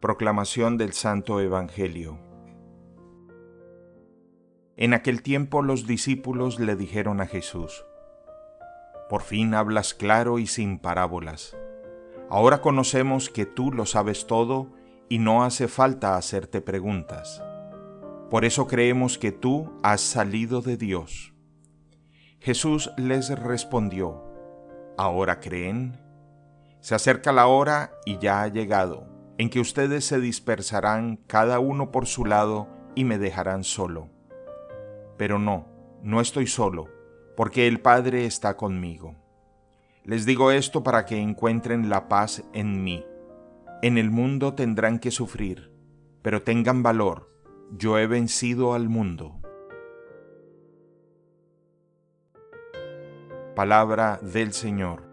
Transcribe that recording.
Proclamación del Santo Evangelio En aquel tiempo los discípulos le dijeron a Jesús, Por fin hablas claro y sin parábolas. Ahora conocemos que tú lo sabes todo y no hace falta hacerte preguntas. Por eso creemos que tú has salido de Dios. Jesús les respondió, ¿ahora creen? Se acerca la hora y ya ha llegado, en que ustedes se dispersarán cada uno por su lado y me dejarán solo. Pero no, no estoy solo, porque el Padre está conmigo. Les digo esto para que encuentren la paz en mí. En el mundo tendrán que sufrir, pero tengan valor, yo he vencido al mundo. Palabra del Señor.